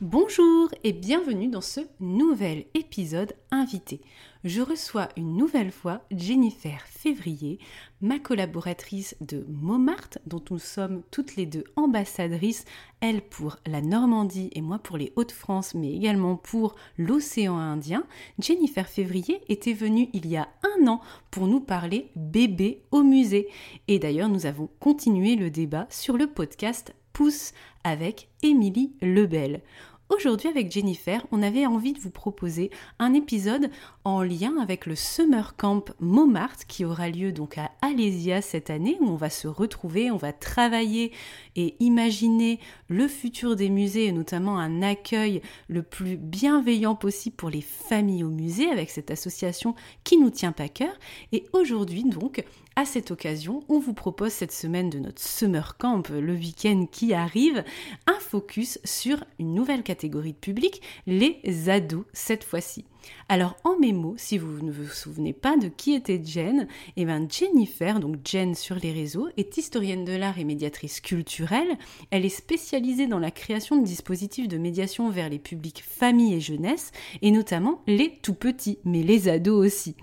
Bonjour et bienvenue dans ce nouvel épisode invité. Je reçois une nouvelle fois Jennifer Février, ma collaboratrice de Montmartre, dont nous sommes toutes les deux ambassadrices, elle pour la Normandie et moi pour les Hauts-de-France, mais également pour l'océan Indien. Jennifer Février était venue il y a un an pour nous parler bébé au musée. Et d'ailleurs, nous avons continué le débat sur le podcast Pousse avec Émilie Lebel. Aujourd'hui avec Jennifer, on avait envie de vous proposer un épisode en lien avec le Summer Camp Montmartre qui aura lieu donc à Alésia cette année où on va se retrouver, on va travailler et imaginer le futur des musées et notamment un accueil le plus bienveillant possible pour les familles au musée avec cette association qui nous tient pas cœur. Et aujourd'hui donc, à cette occasion, on vous propose cette semaine de notre Summer Camp, le week-end qui arrive, un focus sur une nouvelle catégorie de public, les ados cette fois-ci. Alors en mes mots, si vous ne vous souvenez pas de qui était Jen, eh bien Jennifer, donc Jen sur les réseaux, est historienne de l'art et médiatrice culturelle. Elle est spécialisée dans la création de dispositifs de médiation vers les publics famille et jeunesse, et notamment les tout petits, mais les ados aussi.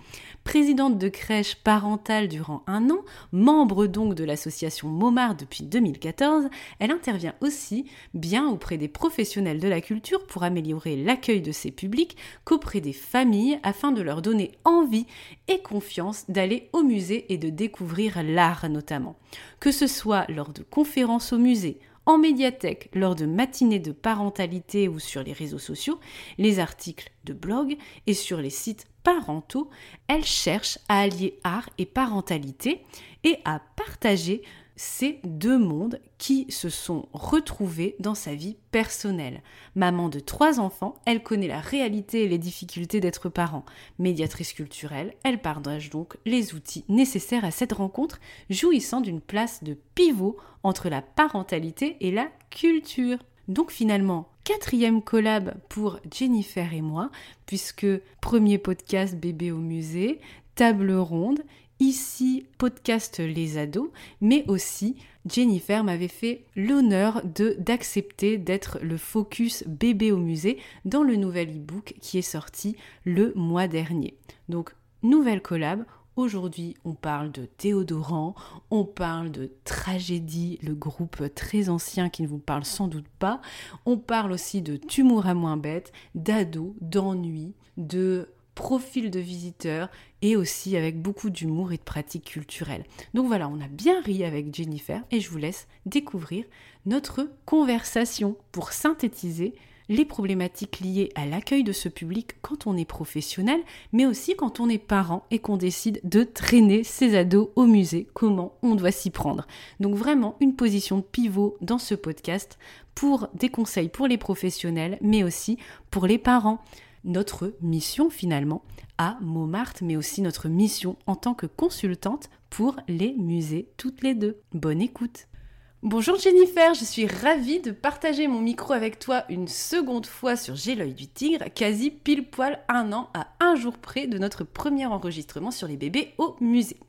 Présidente de crèche parentale durant un an, membre donc de l'association Momar depuis 2014, elle intervient aussi bien auprès des professionnels de la culture pour améliorer l'accueil de ces publics qu'auprès des familles afin de leur donner envie et confiance d'aller au musée et de découvrir l'art notamment. Que ce soit lors de conférences au musée, en médiathèque, lors de matinées de parentalité ou sur les réseaux sociaux, les articles de blog et sur les sites parentaux, elle cherche à allier art et parentalité et à partager ces deux mondes qui se sont retrouvés dans sa vie personnelle. Maman de trois enfants, elle connaît la réalité et les difficultés d'être parent. Médiatrice culturelle, elle partage donc les outils nécessaires à cette rencontre, jouissant d'une place de pivot entre la parentalité et la culture. Donc finalement, quatrième collab pour Jennifer et moi, puisque premier podcast bébé au musée, table ronde, ici podcast les ados, mais aussi Jennifer m'avait fait l'honneur de d'accepter d'être le focus bébé au musée dans le nouvel e-book qui est sorti le mois dernier. Donc nouvelle collab, Aujourd'hui, on parle de Théodorant, on parle de Tragédie, le groupe très ancien qui ne vous parle sans doute pas. On parle aussi de Tumour à moins bête, d'ado, d'ennui, de profil de visiteurs et aussi avec beaucoup d'humour et de pratiques culturelles. Donc voilà, on a bien ri avec Jennifer et je vous laisse découvrir notre conversation pour synthétiser les problématiques liées à l'accueil de ce public quand on est professionnel, mais aussi quand on est parent et qu'on décide de traîner ses ados au musée, comment on doit s'y prendre? Donc vraiment une position de pivot dans ce podcast pour des conseils pour les professionnels, mais aussi pour les parents. Notre mission finalement à Montmartre, mais aussi notre mission en tant que consultante pour les musées toutes les deux. Bonne écoute Bonjour Jennifer, je suis ravie de partager mon micro avec toi une seconde fois sur J'ai l'œil du tigre, quasi pile poil un an à un jour près de notre premier enregistrement sur les bébés au musée.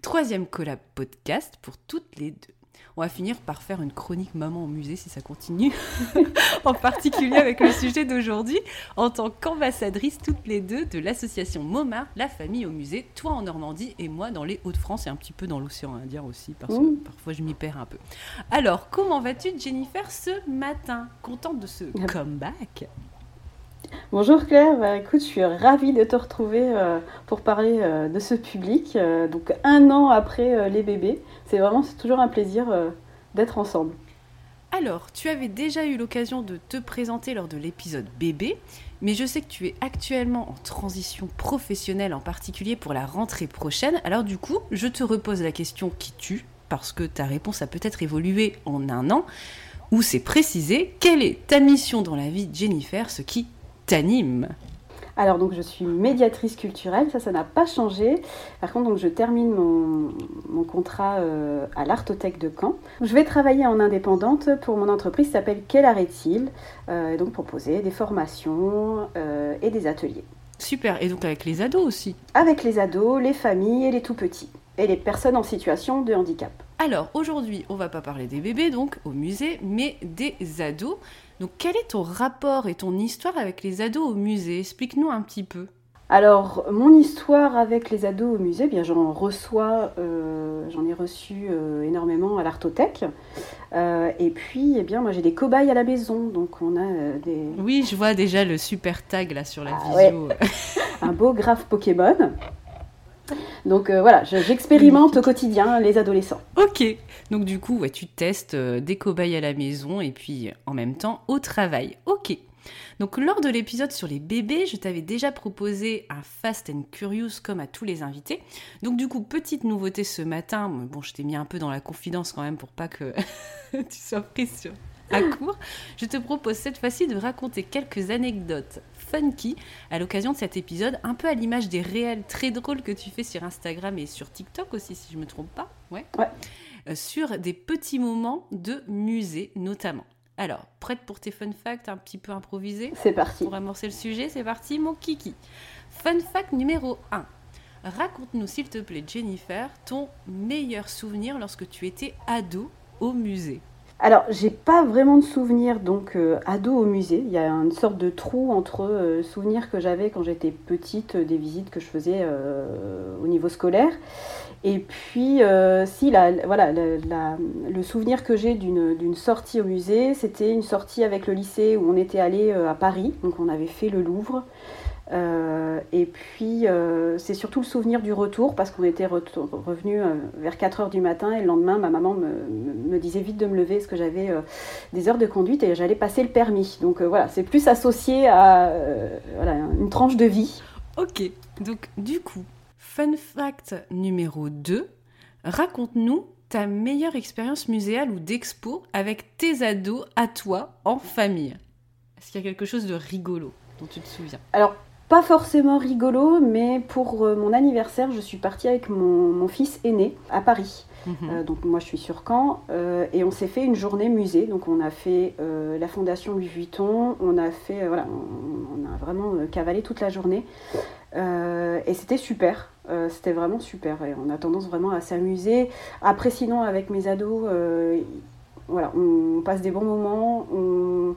Troisième collab podcast pour toutes les deux on va finir par faire une chronique maman au musée si ça continue, en particulier avec le sujet d'aujourd'hui, en tant qu'ambassadrice toutes les deux de l'association MOMAR, la famille au musée, toi en Normandie et moi dans les Hauts-de-France et un petit peu dans l'océan Indien aussi, parce que parfois je m'y perds un peu. Alors, comment vas-tu Jennifer ce matin? Contente de ce comeback? Bonjour Claire, bah, écoute, je suis ravie de te retrouver euh, pour parler euh, de ce public. Euh, donc un an après les bébés, c'est vraiment toujours un plaisir d'être ensemble. Alors, tu avais déjà eu l'occasion de te présenter lors de l'épisode bébé, mais je sais que tu es actuellement en transition professionnelle, en particulier pour la rentrée prochaine. Alors du coup, je te repose la question qui tue, parce que ta réponse a peut-être évolué en un an, où c'est précisé quelle est ta mission dans la vie de Jennifer, ce qui t'anime alors donc je suis médiatrice culturelle, ça ça n'a pas changé. Par contre donc je termine mon, contrat euh, à l'Artothèque de Caen. Je vais travailler en indépendante pour mon entreprise qui s'appelle Quel arrêt-il euh, donc proposer des formations euh, et des ateliers. Super, et donc avec les ados aussi Avec les ados, les familles et les tout petits et les personnes en situation de handicap. Alors aujourd'hui, on va pas parler des bébés donc au musée, mais des ados. Donc quel est ton rapport et ton histoire avec les ados au musée? Explique-nous un petit peu. Alors, mon histoire avec les ados au musée, eh bien j'en reçois, euh, j'en ai reçu euh, énormément à l'Artothèque. Euh, et puis, eh bien, moi j'ai des cobayes à la maison, donc on a des. Oui, je vois déjà le super tag là sur la ah visio. Un beau graphe Pokémon. Donc euh, voilà, j'expérimente au quotidien les adolescents. Ok, donc du coup, ouais, tu testes euh, des cobayes à la maison et puis en même temps au travail. Ok. Donc lors de l'épisode sur les bébés, je t'avais déjà proposé un Fast and Curious comme à tous les invités. Donc du coup, petite nouveauté ce matin, bon je t'ai mis un peu dans la confidence quand même pour pas que tu sois prise sur à court. Je te propose cette fois-ci de raconter quelques anecdotes funky à l'occasion de cet épisode, un peu à l'image des réels très drôles que tu fais sur Instagram et sur TikTok aussi, si je me trompe pas. Ouais. Euh, sur des petits moments de musée notamment. Alors, prête pour tes fun facts un petit peu improvisés C'est parti. Pour amorcer le sujet, c'est parti, mon kiki. Fun fact numéro 1. Raconte-nous, s'il te plaît, Jennifer, ton meilleur souvenir lorsque tu étais ado au musée. Alors, j'ai pas vraiment de souvenirs donc euh, ado au musée. Il y a une sorte de trou entre euh, souvenirs que j'avais quand j'étais petite, des visites que je faisais euh, au niveau scolaire, et puis si la, voilà le souvenir que j'ai d'une sortie au musée, c'était une sortie avec le lycée où on était allé à Paris, donc on avait fait le Louvre. Euh, et puis, euh, c'est surtout le souvenir du retour, parce qu'on était revenu euh, vers 4 heures du matin, et le lendemain, ma maman me, disait vite de me lever, parce que j'avais des heures de conduite et j'allais passer le permis. Donc voilà, c'est plus associé à une tranche de vie. Ok, donc du coup, fun fact numéro 2, raconte-nous ta meilleure expérience muséale ou d'expo avec tes ados à toi en famille. Est-ce qu'il y a quelque chose de rigolo dont tu te souviens? Alors, pas forcément rigolo, mais pour euh, mon anniversaire, je suis partie avec mon, fils aîné à Paris. Mhm. Euh, donc moi je suis sur Caen euh, et on s'est fait une journée musée. Donc on a fait la fondation Louis Vuitton, on a fait voilà, on, a vraiment cavalé toute la journée et c'était super. c'était vraiment super et on a tendance vraiment à s'amuser. Après sinon avec mes ados, voilà, on passe des bons moments. On,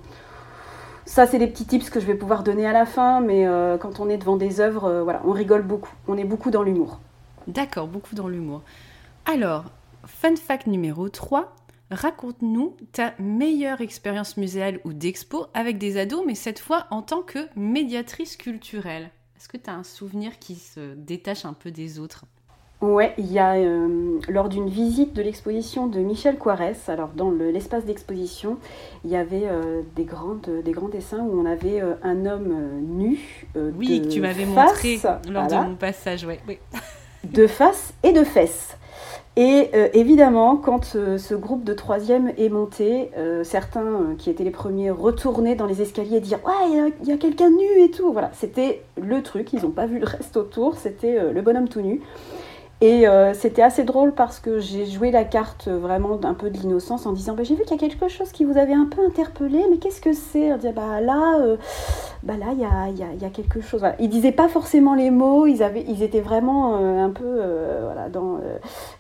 ça, c'est des petits tips que je vais pouvoir donner à la fin, mais euh, quand on est devant des œuvres, euh, voilà, on rigole beaucoup. On est beaucoup dans l'humour. D'accord, beaucoup dans l'humour. Alors, fun fact numéro 3, raconte-nous ta meilleure expérience muséale ou d'expo avec des ados, mais cette fois en tant que médiatrice culturelle. Est-ce que tu as un souvenir qui se détache un peu des autres? Ouais, il y a euh, lors d'une visite de l'exposition de Michel Coirès, alors dans l'espace d'exposition, il y avait euh, des, grandes, des grands dessins où on avait euh, un homme nu. oui, que tu m'avais montré lors de mon passage, ouais, oui. de face et de fesses. Et évidemment, quand ce groupe de troisième est monté, certains qui étaient les premiers retournaient dans les escaliers et dire Ouais, il y a, a quelqu'un nu et tout. Voilà, c'était le truc, ils n'ont pas vu le reste autour, c'était le bonhomme tout nu. Et euh, c'était assez drôle parce que j'ai joué la carte vraiment d'un peu de l'innocence en disant bah, J'ai vu qu'il y a quelque chose qui vous avait un peu interpellé, mais qu'est-ce que c'est? On disait Bah là, euh, bah là, il y a, y, a, quelque chose. Voilà. Ils disaient pas forcément les mots, ils, avaient, ils étaient vraiment euh, un peu euh, voilà, dans.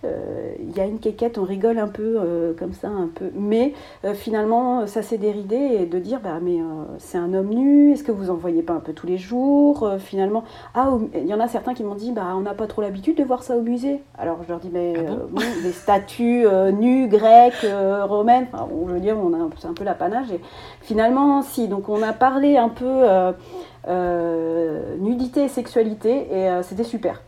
Euh, il y a une quéquette, on rigole un peu comme ça, un peu. Mais finalement, ça s'est déridé et de dire bah, mais c'est un homme nu, est-ce que vous en voyez pas un peu tous les jours? Finalement, ah, il y en a certains qui m'ont dit bah, on n'a pas trop l'habitude de voir ça au musée. Alors je leur dis mais ah des statues nues grecques, romaines, enfin, je veux dire, on a, c'est un peu l'apanage. Et finalement, si, donc on a parlé un peu euh, euh, nudité et sexualité, et euh, c'était super.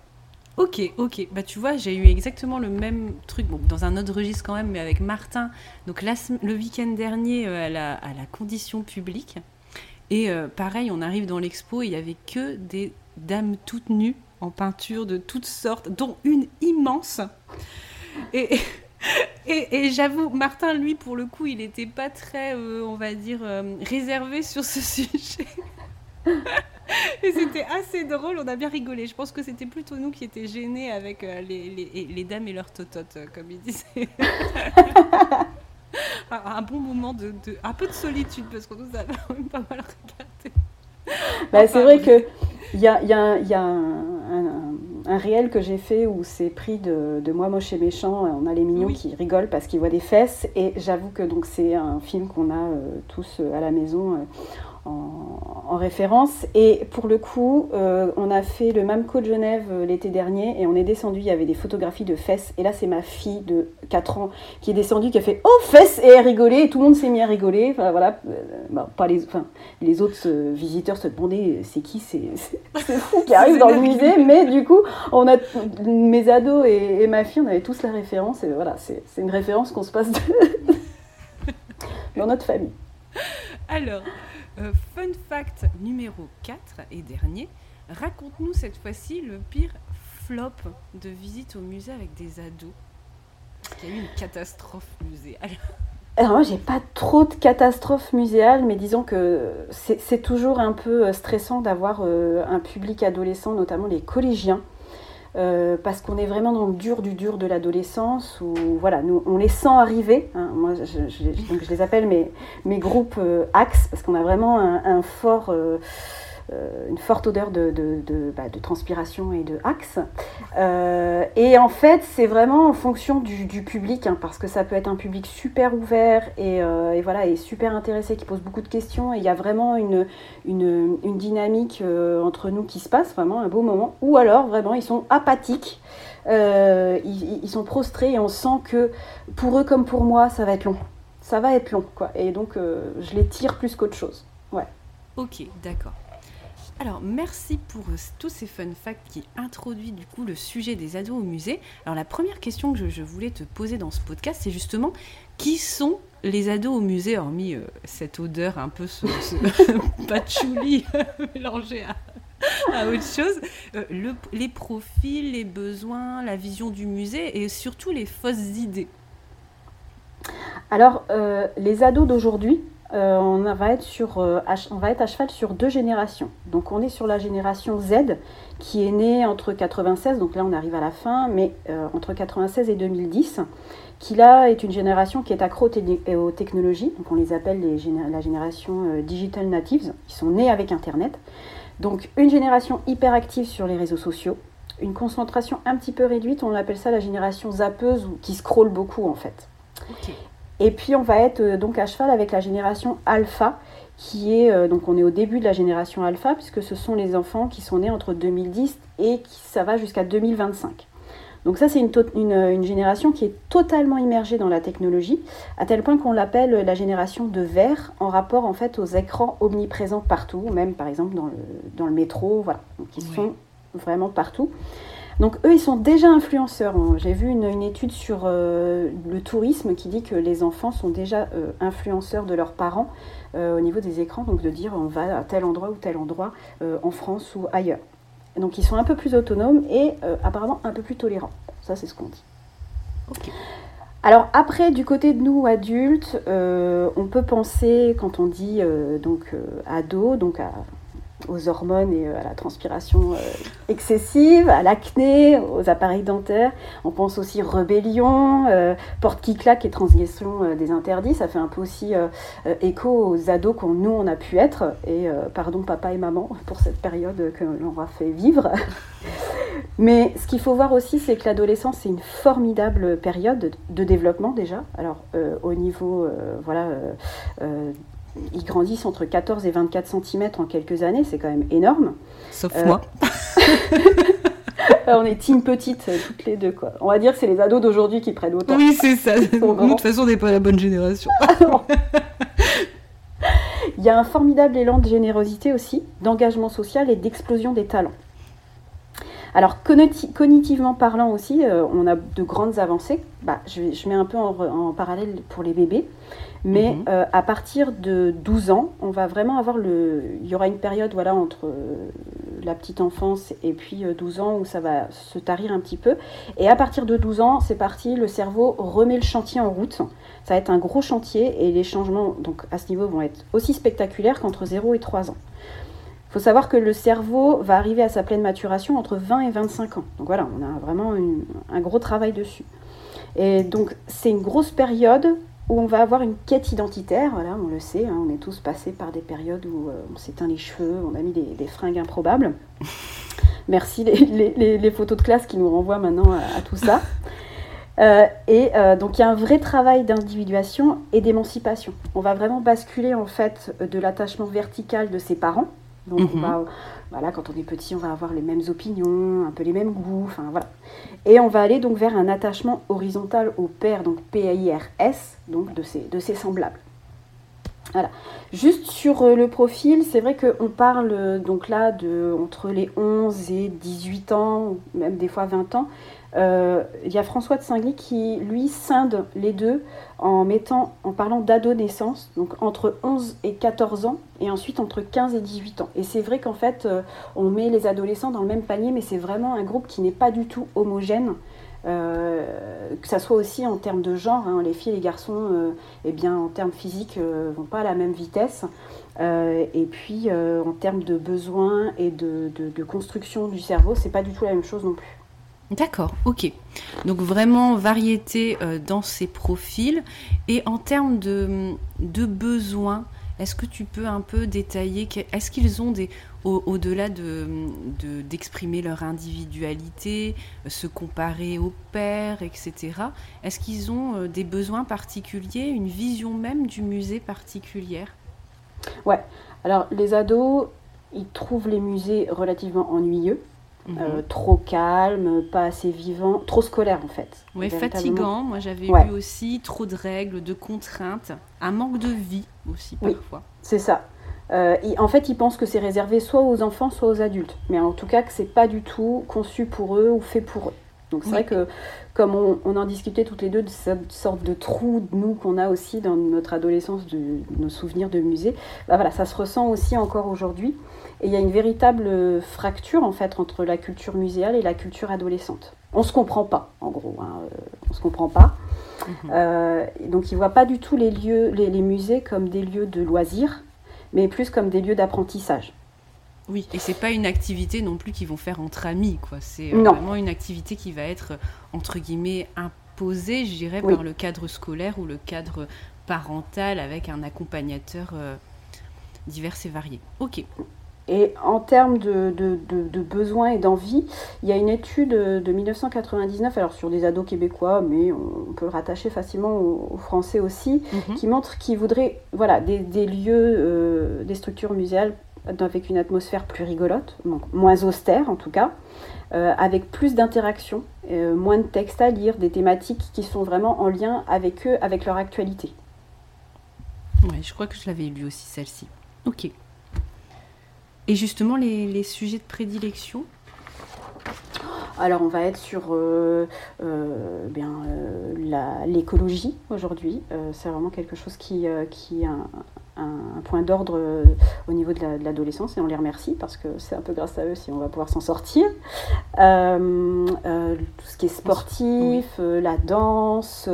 Ok, ok. Bah tu vois, j'ai eu exactement le même truc, bon, dans un autre registre quand même, mais avec Martin. Donc le week-end dernier à, la, à, la, condition publique. Et pareil, on arrive dans l'expo, il y avait que des dames toutes nues en peinture de toutes sortes, dont une immense. Et, et, j'avoue, Martin, lui, pour le coup, il n'était pas très, on va dire, réservé sur ce sujet. et c'était assez drôle, on a bien rigolé. Je pense que c'était plutôt nous qui étions gênés avec euh, les, les, les, dames et leurs tototes, euh, comme ils disaient. un, bon moment de, de, un peu de solitude parce qu'on nous a quand même pas mal regardé. Bah, c'est vrai que il y a, y a, y a un, un, réel que j'ai fait où c'est pris de, de, Moi moche et méchant. On a les mignons qui rigolent parce qu'ils voient des fesses et j'avoue que donc c'est un film qu'on a euh, tous à la maison en, référence. Et pour le coup, euh, on a fait le MAMCO de Genève euh, l'été dernier et on est descendu, il y avait des photographies de fesses. Et là, c'est ma fille de 4 ans qui est descendue, qui a fait Oh, fesses Et elle rigolait et tout le monde s'est mis à rigoler. Enfin, voilà. Euh, bah, pas les, enfin, les autres visiteurs se demandaient C'est qui C'est fou qui arrive dans le musée? Mais du coup, on a, mes ados et, ma fille, on avait tous la référence. Et voilà, c'est une référence qu'on se passe dans notre famille. Alors, euh, fun fact numéro 4 et dernier, raconte-nous cette fois-ci le pire flop de visite au musée avec des ados. Parce y a eu une catastrophe musée. Alors moi, j'ai pas trop de catastrophes muséales, mais disons que c'est toujours un peu euh, stressant d'avoir euh, un public adolescent, notamment les collégiens, euh, parce qu'on est vraiment dans le dur du dur de l'adolescence, où voilà, nous, on les sent arriver. Hein. moi, je, les appelle mes, groupes euh, axes, parce qu'on a vraiment un, fort... Euh, une forte odeur de, de, bah, de, transpiration et de axe. Euh, et en fait, c'est vraiment en fonction du, du public, hein, parce que ça peut être un public super ouvert et, euh, et, voilà, et super intéressé, qui pose beaucoup de questions. Et il y a vraiment une, une, une dynamique entre nous qui se passe, vraiment un beau moment. Ou alors, vraiment, ils sont apathiques. Ils, ils, sont prostrés et on sent que pour eux comme pour moi, ça va être long. Ça va être long, quoi. Et donc, je les tire plus qu'autre chose. Ouais. Ok, d'accord. Alors, merci pour euh, tous ces fun facts qui introduisent du coup le sujet des ados au musée. Alors, la première question que je, voulais te poser dans ce podcast, c'est justement qui sont les ados au musée, hormis euh, cette odeur un peu ce, patchouli mélangé à, autre chose, euh, les profils, les besoins, la vision du musée et surtout les fausses idées? Alors, les ados d'aujourd'hui, euh, on, va être sur, euh, à cheval sur deux générations. Donc on est sur la génération Z qui est née entre 96, donc là on arrive à la fin, mais euh, entre 96 et 2010, qui là est une génération qui est accro aux technologies, donc on les appelle la génération digital natives, qui sont nés avec Internet. Donc une génération hyper active sur les réseaux sociaux, une concentration un petit peu réduite, on appelle ça la génération zappeuse ou qui scrolle beaucoup en fait. Et puis on va être euh, donc à cheval avec la génération alpha, qui est euh, donc on est au début de la génération alpha puisque ce sont les enfants qui sont nés entre 2010 et qui ça va jusqu'à 2025. Donc ça, c'est une, génération qui est totalement immergée dans la technologie, à tel point qu'on l'appelle la génération de verre, en rapport en fait aux écrans omniprésents partout, même par exemple dans le, dans le métro, voilà. Donc ils sont vraiment partout. Donc eux, ils sont déjà influenceurs. J'ai vu une, étude sur euh, le tourisme qui dit que les enfants sont déjà euh, influenceurs de leurs parents euh, au niveau des écrans, donc de dire on va à tel endroit ou tel endroit en France ou ailleurs. Donc ils sont un peu plus autonomes et apparemment un peu plus tolérants. Ça, c'est ce qu'on dit. Alors après, du côté de nous adultes, on peut penser quand on dit donc ado, donc à aux hormones et euh, à la transpiration euh, excessive, à l'acné, aux appareils dentaires. On pense aussi rébellion, euh, porte qui claque et transgression des interdits. Ça fait un peu aussi écho aux ados qu'on nous on a pu être. Et pardon papa et maman pour cette période que l'on a fait vivre. Mais ce qu'il faut voir aussi, c'est que l'adolescence, c'est une formidable période de développement déjà. Alors au niveau voilà, ils grandissent entre 14 et 24 cm en quelques années, c'est quand même énorme. Sauf moi. on est team petite euh, toutes les deux quoi. On va dire que c'est les ados d'aujourd'hui qui prennent autant. Oui, c'est ça. de toute façon, on n'est pas la bonne génération. Il y a un formidable élan de générosité aussi, d'engagement social et d'explosion des talents. Alors cognitivement parlant aussi, euh, on a de grandes avancées. Bah, je, mets un peu en parallèle pour les bébés. Mais mhm. euh, à partir de 12 ans, on va vraiment avoir le. Il y aura une période voilà, entre euh, la petite enfance et puis 12 euh, ans où ça va se tarir un petit peu. Et à partir de 12 ans, c'est parti, le cerveau remet le chantier en route. Ça va être un gros chantier et les changements donc, à ce niveau vont être aussi spectaculaires qu'entre 0 et 3 ans. Il faut savoir que le cerveau va arriver à sa pleine maturation entre 20 et 25 ans. Donc voilà, on a vraiment un gros travail dessus. Et donc c'est une grosse période où on va avoir une quête identitaire, voilà, on le sait, hein, on est tous passés par des périodes où euh, on s'éteint les cheveux, on a mis des, fringues improbables. Merci les, photos de classe qui nous renvoient maintenant à, tout ça. Euh, et euh, donc il y a un vrai travail d'individuation et d'émancipation. On va vraiment basculer en fait de l'attachement vertical de ses parents. Donc on mhm. va voilà, quand on est petit, on va avoir les mêmes opinions, un peu les mêmes goûts, enfin voilà. Et on va aller donc vers un attachement horizontal au père, donc P-A-I-R-S, donc de ses, de ses semblables. Voilà. Juste sur euh, le profil, c'est vrai qu'on parle euh, donc là de entre les 11 et 18 ans, même des fois 20 ans, euh, il y a François de Singly qui, lui, scinde les deux en, mettant, en parlant d'adolescence, donc entre 11 et 14 ans, et ensuite entre 15 et 18 ans. Et c'est vrai qu'en fait, on met les adolescents dans le même panier, mais c'est vraiment un groupe qui n'est pas du tout homogène. Euh, que ça soit aussi en termes de genre, hein, les filles et les garçons, eh bien, en termes physiques, vont pas à la même vitesse. et puis, en termes de besoins et de, de, construction du cerveau, c'est pas du tout la même chose non plus. D'accord, ok. Donc vraiment variété euh, dans ces profils. Et en termes de, de besoins, est-ce que tu peux un peu détailler, est-ce qu'ils ont des, au-delà de, d'exprimer leur individualité, se comparer au père, etc., est-ce qu'ils ont euh, des besoins particuliers, une vision même du musée particulière? Ouais, alors les ados, ils trouvent les musées relativement ennuyeux. Euh, mhm. trop calme, pas assez vivant, trop scolaire en fait. Oui, fatigant. Moi j'avais vu aussi trop de règles, de contraintes, un manque de vie aussi parfois. c'est ça. Euh, en fait, ils pensent que c'est réservé soit aux enfants, soit aux adultes. Mais en tout cas, que c'est pas du tout conçu pour eux ou fait pour eux. Donc c'est vrai que, comme on, en discutait toutes les deux de cette sorte de trou de nous qu'on a aussi dans notre adolescence, de, nos souvenirs de musée, bah voilà, ça se ressent aussi encore aujourd'hui. Et il y a une véritable fracture en fait entre la culture muséale et la culture adolescente. On se comprend pas, en gros. Hein, euh, on se comprend pas. Mhm. Euh, donc ils voient pas du tout les lieux, les, musées comme des lieux de loisirs, mais plus comme des lieux d'apprentissage. Oui, et c'est pas une activité non plus qu'ils vont faire entre amis, quoi. C'est euh, vraiment une activité qui va être entre guillemets imposée, je dirais, par le cadre scolaire ou le cadre parental avec un accompagnateur divers et varié. Ok. Et en termes de, besoins et d'envie, il y a une étude de 1999, alors sur des ados québécois, mais on peut le rattacher facilement aux, Français aussi, mhm. qui montre qu'ils voudraient voilà, des, lieux, euh, des structures muséales avec une atmosphère plus rigolote, moins austère en tout cas, avec plus d'interaction, moins de textes à lire, des thématiques qui sont vraiment en lien avec eux, avec leur actualité. Oui, je crois que je l'avais lu aussi celle-ci. Ok. Et justement, les sujets de prédilection alors on va être sur euh, euh, bien euh, l'écologie aujourd'hui. c'est vraiment quelque chose qui, qui est un, point d'ordre au niveau de l'adolescence et on les remercie parce que c'est un peu grâce à eux si on va pouvoir s'en sortir. tout ce qui est sportif, la danse,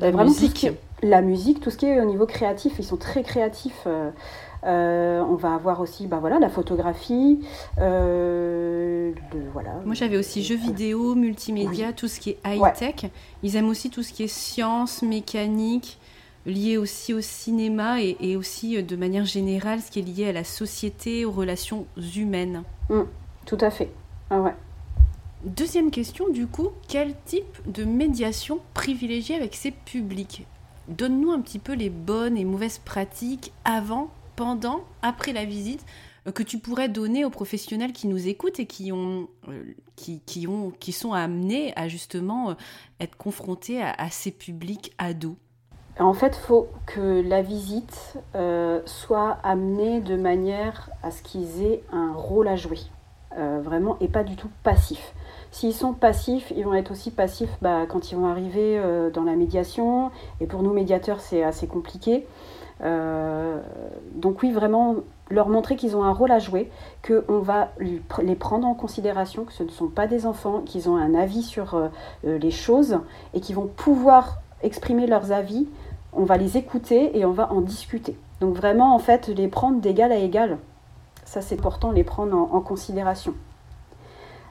la musique. la musique, tout ce qui est au niveau créatif, ils sont très créatifs. Euh, on va avoir aussi bah, voilà, la photographie. Euh, voilà. Moi j'avais aussi jeux vidéo, multimédia, tout ce qui est high-tech. Ils aiment aussi tout ce qui est science, mécanique, lié aussi au cinéma et, aussi euh, de manière générale ce qui est lié à la société, aux relations humaines. Mmh, tout à fait. Ah ouais. Deuxième question, du coup, quel type de médiation privilégier avec ses publics? Donne-nous un petit peu les bonnes et mauvaises pratiques avant pendant, après la visite, euh, que tu pourrais donner aux professionnels qui nous écoutent et qui, ont, euh, qui, ont, qui sont amenés à justement euh, être confrontés à, ces publics ados? En fait, il faut que la visite soit amenée de manière à ce qu'ils aient un rôle à jouer, vraiment, et pas du tout passif. S'ils sont passifs, ils vont être aussi passifs bah, quand ils vont arriver dans la médiation. Et pour nous, médiateurs, c'est assez compliqué. Euh, donc oui, vraiment leur montrer qu'ils ont un rôle à jouer, qu'on va les prendre en considération, que ce ne sont pas des enfants, qu'ils ont un avis sur euh, euh, les choses et qu'ils vont pouvoir exprimer leurs avis. On va les écouter et on va en discuter. Donc vraiment, en fait, les prendre d'égal à égal. Ça, c'est important, les prendre en, considération.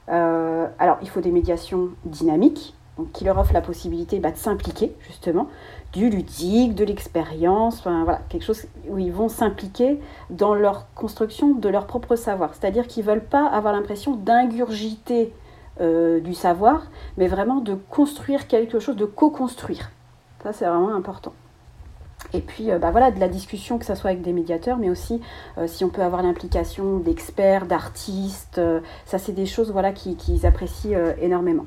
alors, il faut des médiations dynamiques, qui leur offrent la possibilité bah, de s'impliquer, justement du ludique, de l'expérience, voilà, quelque chose où ils vont s'impliquer dans leur construction de leur propre savoir. C'est-à-dire qu'ils ne veulent pas avoir l'impression d'ingurgiter euh, du savoir, mais vraiment de construire quelque chose, de co-construire. Ça, c'est vraiment important. Et puis, euh, bah voilà, de la discussion, que ce soit avec des médiateurs, mais aussi euh, si on peut avoir l'implication d'experts, d'artistes, ça, c'est des choses voilà, qu'ils apprécient énormément.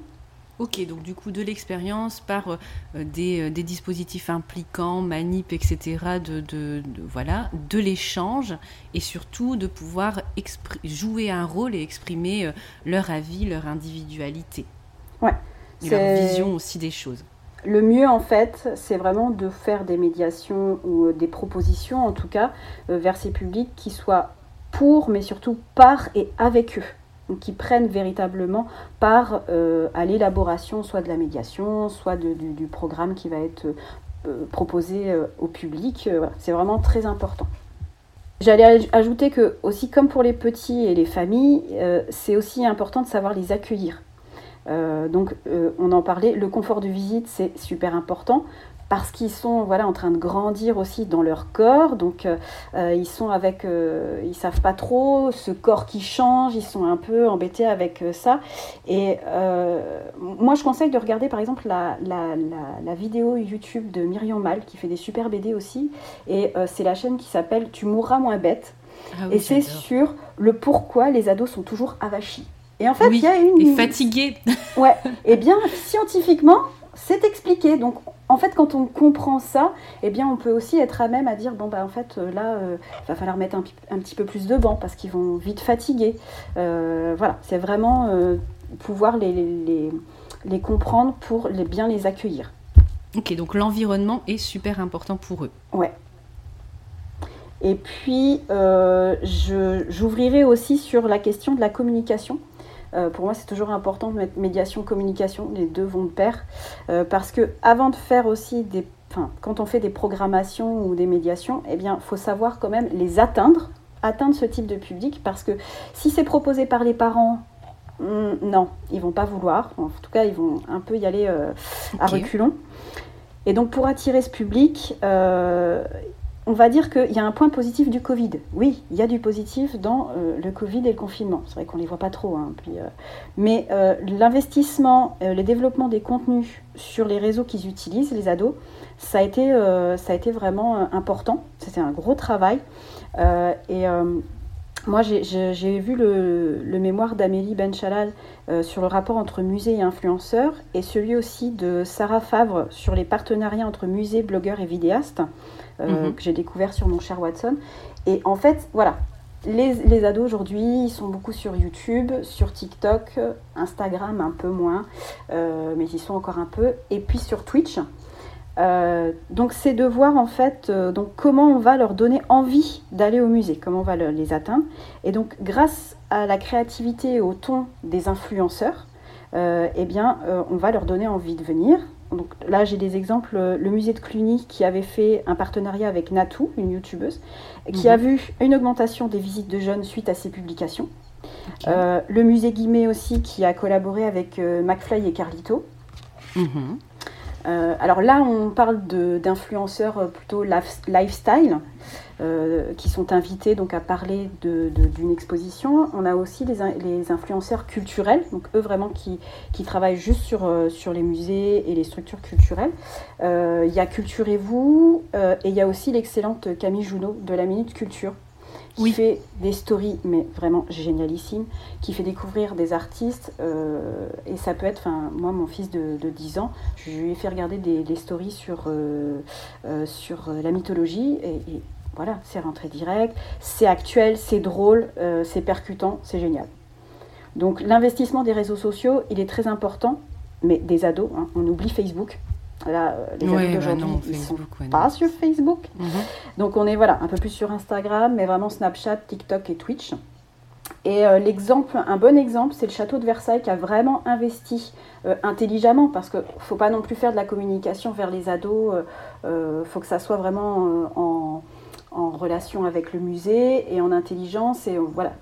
Ok, donc du coup de l'expérience par euh, euh, des, dispositifs impliquants, manip, etc., de, voilà, de l'échange et surtout de pouvoir jouer un rôle et exprimer euh, leur avis, leur individualité. Ouais. Et leur vision aussi des choses. Le mieux en fait, c'est vraiment de faire des médiations ou des propositions en tout cas vers ces publics qui soient pour, mais surtout par et avec eux qui prennent véritablement part euh, à l'élaboration soit de la médiation, soit du, programme qui va être euh, proposé euh, au public. c'est vraiment très important. J'allais ajouter que aussi comme pour les petits et les familles, c'est aussi important de savoir les accueillir. donc on en parlait, le confort de visite c'est super important parce qu'ils sont voilà en train de grandir aussi dans leur corps. Donc euh, euh, ils sont avec euh, ils savent pas trop ce corps qui change ils sont un peu embêtés avec ça. Et moi je conseille de regarder par exemple la, la, vidéo YouTube de Myriam Mal qui fait des super BD aussi. Et c'est la chaîne qui s'appelle Tu mourras moins bête. Ah et c'est sur le pourquoi les ados sont toujours avachis. Et en fait il y a une et fatigués. Ouais. Et bien scientifiquement c'est expliqué donc en fait, quand on comprend ça, eh bien, on peut aussi être à même à dire bon bah en fait euh, là, il euh, va falloir mettre un, petit peu plus de banc parce qu'ils vont vite fatiguer. Euh, voilà, c'est vraiment pouvoir les, les, comprendre pour les, bien les accueillir. Ok, donc l'environnement est super important pour eux. Ouais. Et puis, j'ouvrirai aussi sur la question de la communication. Euh, pour moi, c'est toujours important de mettre médiation, communication, les deux vont de pair. Euh, parce que avant de faire aussi des. Enfin, quand on fait des programmations ou des médiations, eh bien, il faut savoir quand même les atteindre, atteindre ce type de public, parce que si c'est proposé par les parents, hmm, non, ils vont pas vouloir. En tout cas, ils vont un peu y aller euh, à reculons. Et donc, pour attirer ce public, on va dire qu'il y a un point positif du Covid. Oui, il y a du positif dans euh, le Covid et le confinement. C'est vrai qu'on ne les voit pas trop. Hein, euh, mais euh, l'investissement, le développement des contenus sur les réseaux qu'ils utilisent, les ados, ça a été, vraiment important. C'était un gros travail. et moi, j'ai vu le, mémoire d'Amélie Benchalal sur le rapport entre musée et influenceur et celui aussi de Sarah Favre sur les partenariats entre musées, blogueurs et vidéastes euh, mhm. que j'ai découvert sur mon cher Watson. Et en fait, voilà, les, ados aujourd'hui, ils sont beaucoup sur YouTube, sur TikTok, Instagram un peu moins, euh, mais ils sont encore un peu, et puis sur Twitch. Euh, donc c'est de voir en fait euh, donc comment on va leur donner envie d'aller au musée, comment on va les atteindre. Et donc grâce à la créativité et au ton des influenceurs, euh, eh bien on va leur donner envie de venir. Donc là j'ai des exemples, le musée de Cluny qui avait fait un partenariat avec Natou, une youtubeuse, qui a mhm. vu une augmentation des visites de jeunes suite à ses publications. le musée Guimet aussi qui a collaboré avec McFly et Carlito. Mhm. Euh, alors là, on parle d'influenceurs euh, plutôt lifestyle euh, qui sont invités donc à parler d'une exposition. On a aussi les, influenceurs culturels, donc eux vraiment qui, travaillent juste sur, sur les musées et les structures culturelles. Il y a Culturez-vous et il y a aussi l'excellente Camille Junot de la Minute Culture qui fait des stories, mais vraiment génialissimes, qui fait découvrir des artistes. Euh, et ça peut être, enfin, moi, mon fils de, 10 ans, je lui ai fait regarder des, stories sur, euh, euh, sur la mythologie. Et, voilà, c'est rentré direct, c'est actuel, c'est drôle, c'est percutant, c'est génial. Donc l'investissement des réseaux sociaux, il est très important, mais des ados, hein, on oublie Facebook. Là, euh, les amis bah d'aujourd'hui, ils sont pas sur Facebook. Mhm. Donc on est voilà un peu plus sur Instagram, mais vraiment Snapchat, TikTok et Twitch. Et euh, l'exemple, un bon exemple, c'est le château de Versailles qui a vraiment investi euh, intelligemment, parce qu'il ne faut pas non plus faire de la communication vers les ados, il faut que ça soit vraiment en, en, relation avec le musée et en intelligence. Et voilà,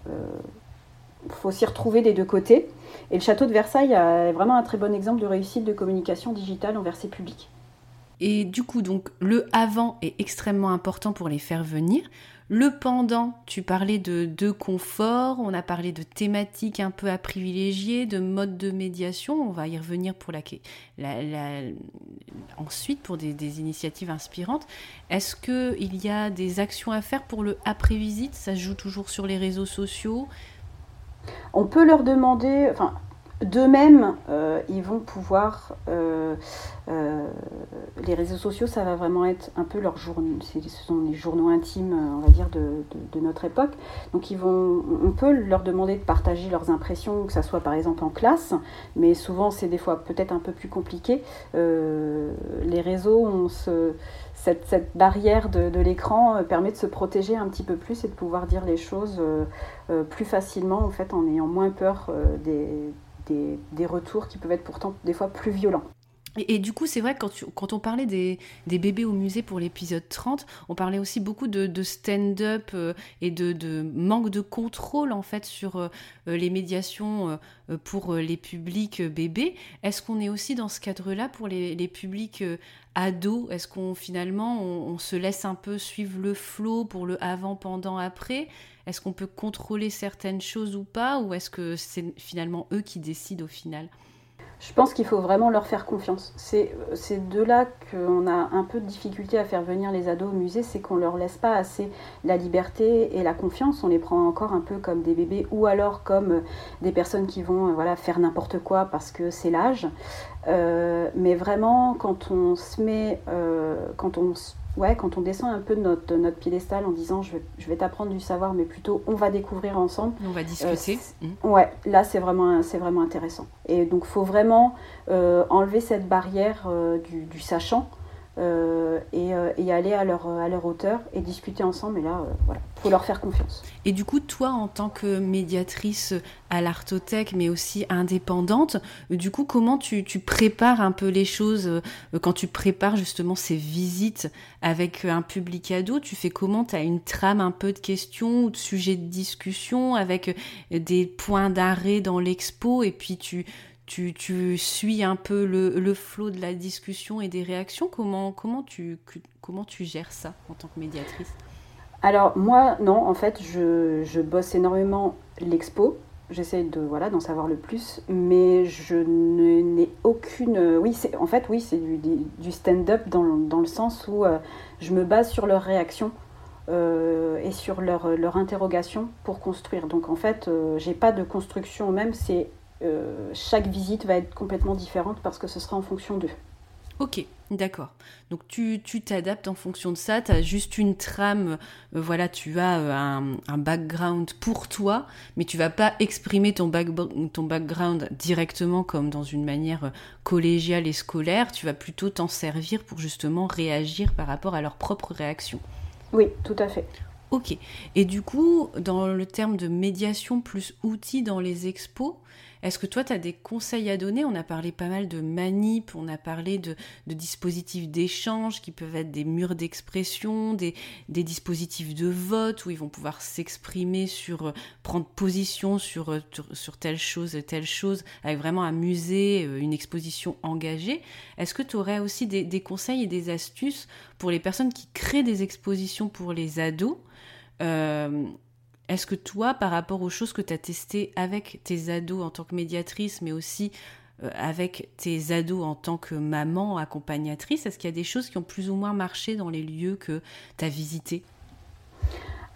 il faut s'y retrouver des deux côtés. Et le château de Versailles est vraiment un très bon exemple de réussite de communication digitale envers ses publics. Et du coup, donc, le avant est extrêmement important pour les faire venir. Le pendant, tu parlais de, de confort, on a parlé de thématiques un peu à privilégier, de modes de médiation, on va y revenir pour la, ensuite pour des, initiatives inspirantes. Est-ce qu'il y a des actions à faire pour le après-visite? Ça se joue toujours sur les réseaux sociaux? On peut leur demander, d'eux-mêmes, euh, ils vont pouvoir. Euh, euh, les réseaux sociaux, ça va vraiment être un peu leur journaux. Ce sont les journaux intimes, on va dire, de, notre époque. Donc, ils on peut leur demander de partager leurs impressions, que ça soit par exemple en classe, mais souvent, c'est des fois peut-être un peu plus compliqué. les réseaux, on se cette, barrière de, l'écran euh, permet de se protéger un petit peu plus et de pouvoir dire les choses euh, euh, plus facilement, en fait, en ayant moins peur des, des, retours qui peuvent être pourtant des fois plus violents. Et, du coup, c'est vrai, quand, quand on parlait des, bébés au musée pour l'épisode 30, on parlait aussi beaucoup de, stand-up et de, manque de contrôle, en fait, sur les médiations pour les publics bébés. Est-ce qu'on est aussi dans ce cadre-là pour les, publics ado Est-ce qu'on finalement on, se laisse un peu suivre le flot pour le avant, pendant, après? Est-ce qu'on peut contrôler certaines choses ou pas Ou est-ce que c'est finalement eux qui décident au final? Je pense qu'il faut vraiment leur faire confiance. C'est de là qu'on a un peu de difficulté à faire venir les ados au musée, c'est qu'on leur laisse pas assez la liberté et la confiance. On les prend encore un peu comme des bébés ou alors comme des personnes qui vont euh, voilà, faire n'importe quoi parce que c'est l'âge. Euh, mais vraiment, quand on se met, euh, quand on ouais, quand on descend un peu de notre, notre piédestal en disant je vais, je vais t'apprendre du savoir, mais plutôt on va découvrir ensemble. On va discuter. Euh, mmh. Ouais, là c'est vraiment, c'est vraiment intéressant. Et donc faut vraiment enlever cette barrière du, du, sachant euh, euh, et, aller à leur, hauteur et discuter ensemble. Et là, euh, faut leur faire confiance. Et du coup, toi, en tant que médiatrice à l'Artothèque, mais aussi indépendante, du coup, comment tu, tu prépares un peu les choses quand tu prépares justement ces visites avec un public ado Tu fais comment? Tu as une trame un peu de questions ou de sujets de discussion avec des points d'arrêt dans l'expo et puis tu tu, suis un peu le, flot de la discussion et des réactions. Comment, comment, tu, comment tu gères ça en tant que médiatrice? Alors moi, non, en fait, je, bosse énormément l'expo. J'essaie de voilà d'en savoir le plus, mais je n'ai aucune. Oui, c'est en fait oui, c'est du, stand-up dans, le sens où euh, je me base sur leurs réactions et sur leur, leur, interrogation pour construire. Donc en fait, j'ai pas de construction même, c'est chaque visite va être complètement différente parce que ce sera en fonction d'eux. Ok, d'accord. Donc tu t'adaptes en fonction de ça, tu as juste une trame, euh, voilà, tu as euh, un, background pour toi, mais tu vas pas exprimer ton, ton background directement comme dans une manière euh, collégiale et scolaire, tu vas plutôt t'en servir pour justement réagir par rapport à leur propre réaction. Oui, tout à fait. Ok. Et du coup, dans le terme de médiation plus outils dans les expos, est-ce que toi, tu as des conseils à donner? On a parlé pas mal de manip, on a parlé de, dispositifs d'échange qui peuvent être des murs d'expression, des, dispositifs de vote où ils vont pouvoir s'exprimer sur, euh, prendre position sur, euh, sur, telle chose, telle chose, avec vraiment un musée, euh, une exposition engagée. Est-ce que tu aurais aussi des, conseils et des astuces pour les personnes qui créent des expositions pour les ados? Est-ce que toi, par rapport aux choses que tu as testées avec tes ados en tant que médiatrice, mais aussi euh, avec tes ados en tant que maman accompagnatrice, est-ce qu'il y a des choses qui ont plus ou moins marché dans les lieux que tu as visités?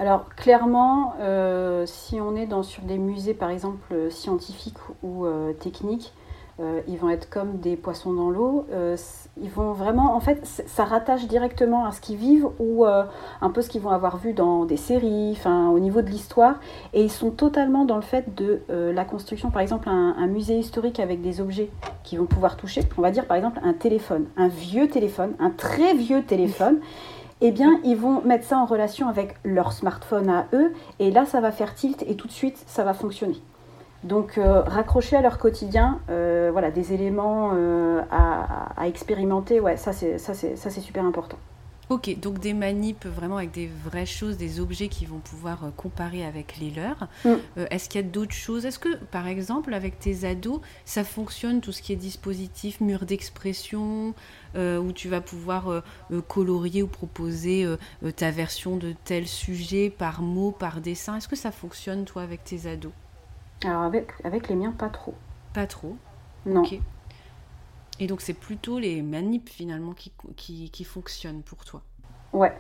Alors clairement, euh, si on est dans, sur des musées par exemple scientifiques ou euh, techniques, euh, ils vont être comme des poissons dans l'eau. Euh, ils vont vraiment, en fait, ça rattache directement à ce qu'ils vivent ou euh, un peu ce qu'ils vont avoir vu dans des séries, enfin, au niveau de l'histoire. Et ils sont totalement dans le fait de la construction, par exemple, un, musée historique avec des objets qu'ils vont pouvoir toucher. On va dire, par exemple, un téléphone, un vieux téléphone, un très vieux téléphone. eh bien, ils vont mettre ça en relation avec leur smartphone à eux, et là, ça va faire tilt, et tout de suite, ça va fonctionner. Donc euh, raccrocher à leur quotidien, voilà, des éléments euh, à, expérimenter, ouais, ça c'est super important. Ok, donc des manips vraiment avec des vraies choses, des objets qui vont pouvoir comparer avec les leurs. Mm. Est-ce qu'il y a d'autres choses? Est-ce que, par exemple, avec tes ados, ça fonctionne tout ce qui est dispositif, mur d'expression, où tu vas pouvoir colorier ou proposer ta version de tel sujet par mot, par dessin? Est-ce que ça fonctionne, toi, avec tes ados? Alors avec, avec les miens, pas trop. Pas trop Non. Et donc c'est plutôt les manips finalement qui, qui, qui fonctionnent pour toi Ouais.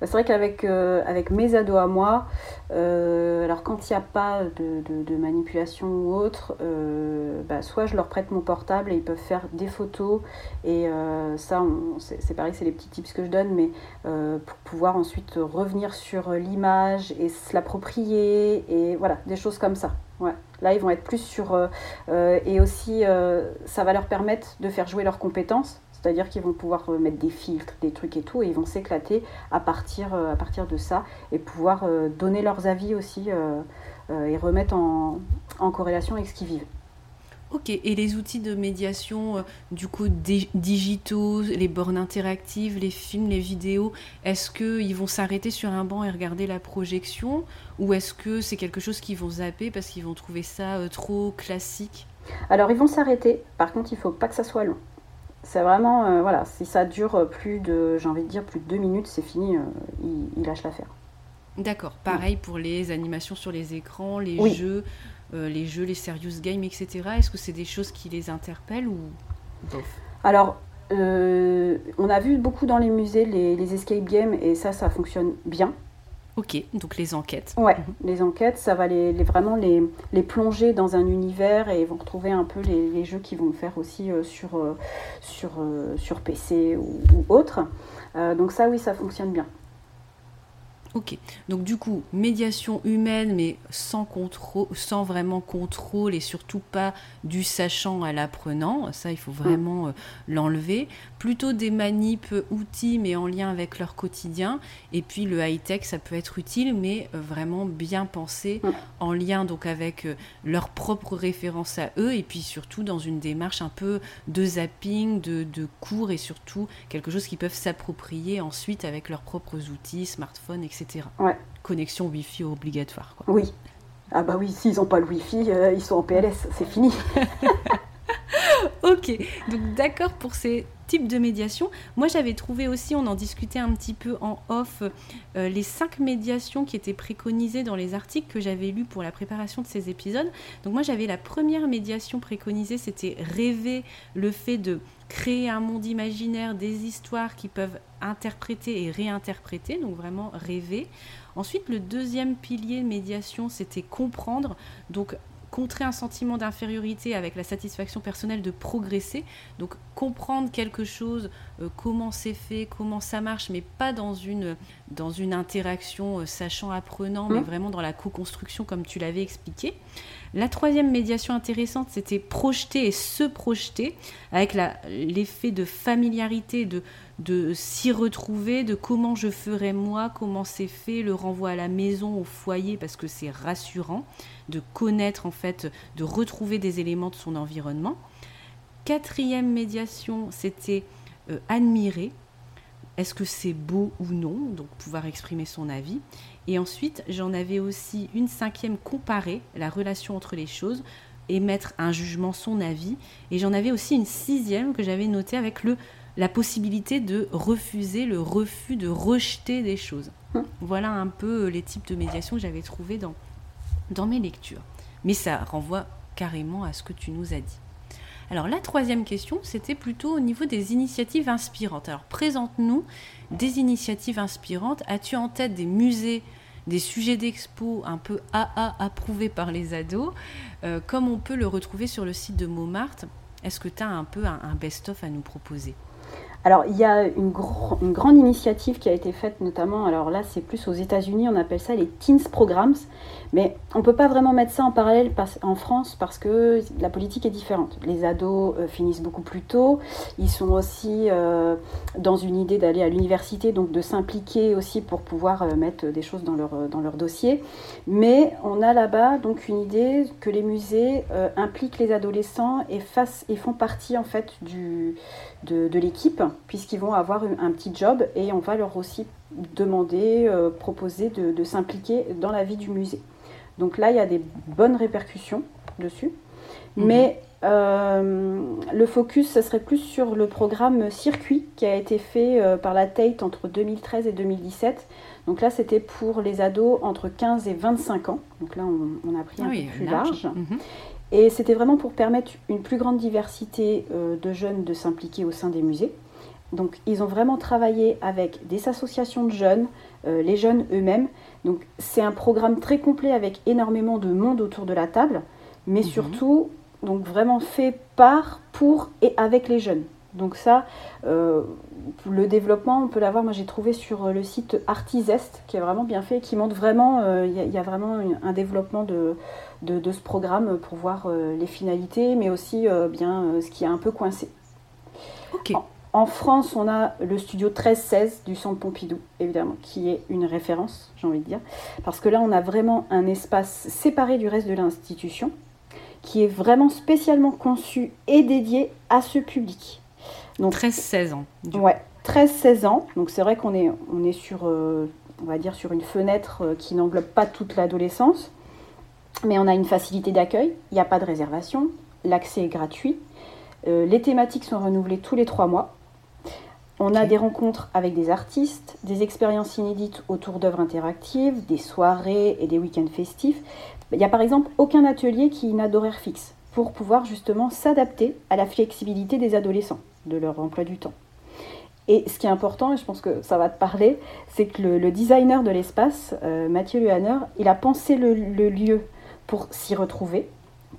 Bah, c'est vrai qu'avec euh, avec mes ados à moi, euh, alors quand il n'y a pas de, de, manipulation ou autre, euh, bah, soit je leur prête mon portable et ils peuvent faire des photos. Et ça, c'est pareil, c'est les petits tips que je donne, mais pour pouvoir ensuite revenir sur l'image et se l'approprier. Et voilà, des choses comme ça. Ouais. Là, ils vont être plus sur... Et aussi, ça va leur permettre de faire jouer leurs compétences. C'est-à-dire qu'ils vont pouvoir mettre des filtres, des trucs et tout, et ils vont s'éclater à partir, à partir de ça, et pouvoir donner leurs avis aussi, et remettre en, en corrélation avec ce qu'ils vivent. Ok, et les outils de médiation, euh, du coup, digitaux, les bornes interactives, les films, les vidéos, est-ce qu'ils vont s'arrêter sur un banc et regarder la projection Ou est-ce que c'est quelque chose qu'ils vont zapper parce qu'ils vont trouver ça euh, trop classique? Alors, ils vont s'arrêter. Par contre, il faut pas que ça soit long. C'est vraiment, euh, voilà, si ça dure plus de, j'ai envie de dire, plus de deux minutes, c'est fini, ils, lâchent l'affaire. D'accord, pareil pour les animations sur les écrans, les jeux. Euh, les jeux, les serious games, etc. Est-ce que c'est des choses qui les interpellent ou Alors, euh, on a vu beaucoup dans les musées les, escape games et ça, ça fonctionne bien. Ok, donc les enquêtes. Ouais, mhm. les enquêtes, ça va les, vraiment les, les, plonger dans un univers et ils vont retrouver un peu les, jeux qu'ils vont faire aussi euh, sur, sur, sur PC ou, ou autre. donc ça, oui, ça fonctionne bien. Ok, donc du coup, médiation humaine, mais sans, contrôle, sans vraiment contrôle et surtout pas du sachant à l'apprenant, ça il faut vraiment euh, l'enlever. Plutôt des manips outils, mais en lien avec leur quotidien. Et puis le high-tech, ça peut être utile, mais euh, vraiment bien pensé, en lien donc avec euh, leur propre référence à eux, et puis surtout dans une démarche un peu de zapping, de, de cours, et surtout quelque chose qu'ils peuvent s'approprier ensuite avec leurs propres outils, smartphones, etc. Ouais. Connexion Wi-Fi obligatoire. Quoi. Oui. Ah bah oui, s'ils n'ont pas le Wi-Fi, euh, ils sont en PLS, c'est fini. ok, donc d'accord pour ces types de médiation. Moi, j'avais trouvé aussi, on en discutait un petit peu en off, euh, les cinq médiations qui étaient préconisées dans les articles que j'avais lus pour la préparation de ces épisodes. Donc moi, j'avais la première médiation préconisée, c'était rêver le fait de créer un monde imaginaire, des histoires qui peuvent interpréter et réinterpréter, donc vraiment rêver. Ensuite, le deuxième pilier médiation, c'était comprendre, donc contrer un sentiment d'infériorité avec la satisfaction personnelle de progresser. Donc comprendre quelque chose, euh, comment c'est fait, comment ça marche, mais pas dans une, dans une interaction euh, sachant apprenant, mais mmh. vraiment dans la co-construction comme tu l'avais expliqué. La troisième médiation intéressante, c'était projeter et se projeter avec l'effet de familiarité, de, de s'y retrouver, de comment je ferais moi, comment c'est fait, le renvoi à la maison, au foyer, parce que c'est rassurant de connaître en fait, de retrouver des éléments de son environnement. Quatrième médiation, c'était euh, admirer. Est-ce que c'est beau ou non? Donc pouvoir exprimer son avis. Et ensuite, j'en avais aussi une cinquième, comparer la relation entre les choses, émettre un jugement, son avis. Et j'en avais aussi une sixième que j'avais notée avec le, la possibilité de refuser, le refus de rejeter des choses. Hum. Voilà un peu les types de médiation que j'avais trouvés dans, dans mes lectures. Mais ça renvoie carrément à ce que tu nous as dit. Alors la troisième question, c'était plutôt au niveau des initiatives inspirantes. Alors présente-nous des initiatives inspirantes. As-tu en tête des musées, des sujets d'expo un peu AA approuvés par les ados, euh, comme on peut le retrouver sur le site de Montmartre? Est-ce que tu as un peu un best-of à nous proposer? Alors, il y a une, grande initiative qui a été faite, notamment, alors là, c'est plus aux États-Unis, on appelle ça les Teens Programs, mais on ne peut pas vraiment mettre ça en parallèle en France parce que la politique est différente. Les ados euh, finissent beaucoup plus tôt, ils sont aussi euh, dans une idée d'aller à l'université, donc de s'impliquer aussi pour pouvoir euh, mettre des choses dans leur, dans leur dossier. Mais on a là-bas donc une idée que les musées impliquent les adolescents et, font partie en fait du de, l'équipe, puisqu'ils vont avoir un petit job et on va leur aussi demander, proposer de, s'impliquer dans la vie du musée. Donc là, il y a des bonnes répercussions dessus. Mhm. Mais euh, le focus, ce serait plus sur le programme Circuit qui a été fait euh, par la Tate entre 2013 et 2017. Donc là, c'était pour les ados entre 15 et 25 ans. Donc là, on, a pris un ah peu plus large. Mhm. Et c'était vraiment pour permettre une plus grande diversité euh, de jeunes de s'impliquer au sein des musées. Donc ils ont vraiment travaillé avec des associations de jeunes, euh, les jeunes eux-mêmes. Donc c'est un programme très complet avec énormément de monde autour de la table, mais mhm. surtout donc vraiment fait par, pour et avec les jeunes. Donc ça, euh, le développement, on peut l'avoir, moi j'ai trouvé sur le site Artisest, qui est vraiment bien fait, qui montre vraiment, il y, a vraiment un développement de, de, ce programme pour voir euh, les finalités, mais aussi euh, bien euh, ce qui est un peu coincé. En, France, on a le studio 13-16 du Centre Pompidou, évidemment, qui est une référence, j'ai envie de dire, parce que là, on a vraiment un espace séparé du reste de l'institution, qui est vraiment spécialement conçu et dédié à ce public. Donc 13-16 ans. Ouais, 13-16 ans. Donc c'est vrai qu'on est, on est sur, on va dire, sur une fenêtre qui n'englobe pas toute l'adolescence. Mais on a une facilité d'accueil, il n'y a pas de réservation, l'accès est gratuit, euh, les thématiques sont renouvelées tous les trois mois. On a des rencontres avec des artistes, des expériences inédites autour d'œuvres interactives, des soirées et des week-ends festifs. Il n'y a par exemple aucun atelier qui n'a d'horaire fixe pour pouvoir justement s'adapter à la flexibilité des adolescents, de leur emploi du temps. Et ce qui est important, et je pense que ça va te parler, c'est que le, designer de l'espace, euh, Mathieu Luhaner, il a pensé le lieu pour s'y retrouver,